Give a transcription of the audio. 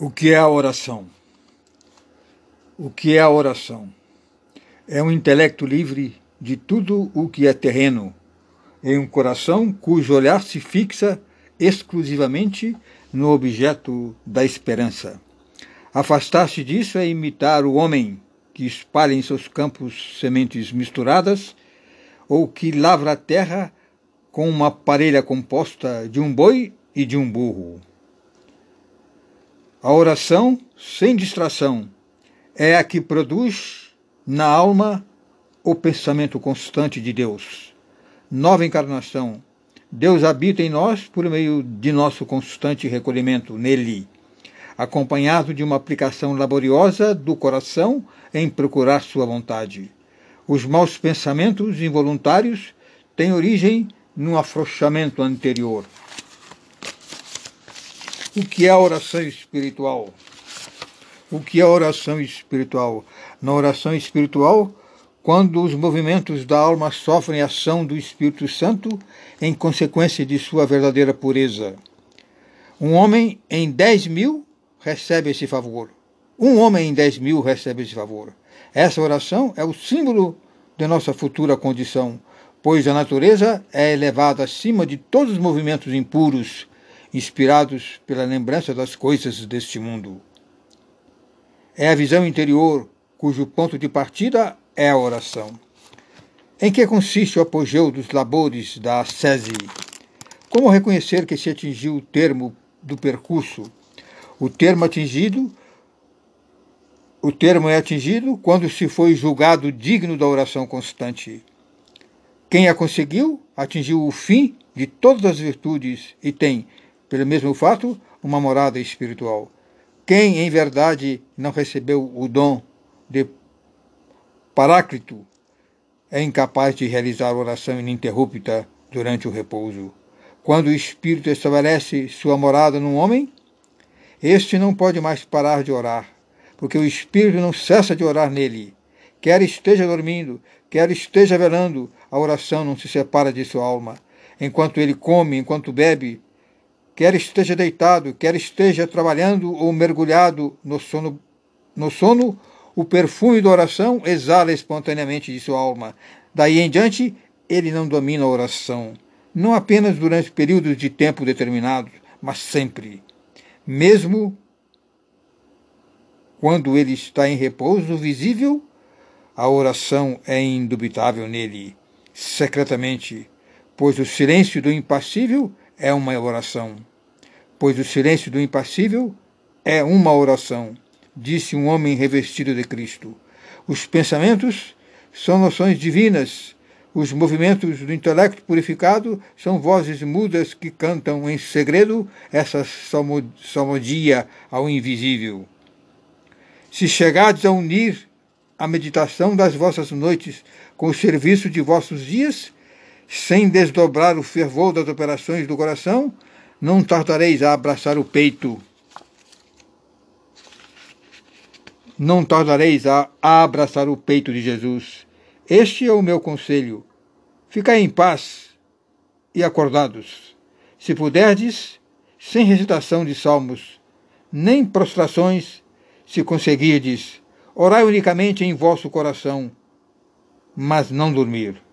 O que é a oração? O que é a oração? É um intelecto livre de tudo o que é terreno, em um coração cujo olhar se fixa exclusivamente no objeto da esperança. Afastar-se disso é imitar o homem que espalha em seus campos sementes misturadas ou que lavra a terra com uma parelha composta de um boi e de um burro. A oração, sem distração, é a que produz na alma o pensamento constante de Deus. Nova encarnação. Deus habita em nós por meio de nosso constante recolhimento nele, acompanhado de uma aplicação laboriosa do coração em procurar sua vontade. Os maus pensamentos involuntários têm origem num afrouxamento anterior. O que é a oração espiritual? O que é a oração espiritual? Na oração espiritual, quando os movimentos da alma sofrem ação do Espírito Santo em consequência de sua verdadeira pureza. Um homem em dez mil recebe esse favor. Um homem em dez mil recebe esse favor. Essa oração é o símbolo de nossa futura condição, pois a natureza é elevada acima de todos os movimentos impuros inspirados pela lembrança das coisas deste mundo. É a visão interior cujo ponto de partida é a oração. Em que consiste o apogeu dos labores da ascese? Como reconhecer que se atingiu o termo do percurso? O termo atingido o termo é atingido quando se foi julgado digno da oração constante. Quem a conseguiu atingiu o fim de todas as virtudes e tem pelo mesmo fato, uma morada espiritual. Quem, em verdade, não recebeu o dom de Paráclito é incapaz de realizar oração ininterrupta durante o repouso. Quando o Espírito estabelece sua morada num homem, este não pode mais parar de orar, porque o Espírito não cessa de orar nele. Quer esteja dormindo, quer esteja velando, a oração não se separa de sua alma. Enquanto ele come, enquanto bebe, quer esteja deitado, quer esteja trabalhando ou mergulhado no sono, no sono, o perfume da oração exala espontaneamente de sua alma. Daí em diante, ele não domina a oração, não apenas durante períodos de tempo determinados, mas sempre. Mesmo quando ele está em repouso visível, a oração é indubitável nele, secretamente, pois o silêncio do impassível é uma oração pois o silêncio do impassível é uma oração, disse um homem revestido de Cristo. Os pensamentos são noções divinas, os movimentos do intelecto purificado são vozes mudas que cantam em segredo essa salmodia ao invisível. Se chegardes a unir a meditação das vossas noites com o serviço de vossos dias, sem desdobrar o fervor das operações do coração, não tardareis a abraçar o peito. Não tardareis a, abraçar o peito de Jesus. Este é o meu conselho. Ficai em paz e acordados. Se puderdes, sem recitação de salmos, nem prostrações, se conseguirdes, orai unicamente em vosso coração, mas não dormir.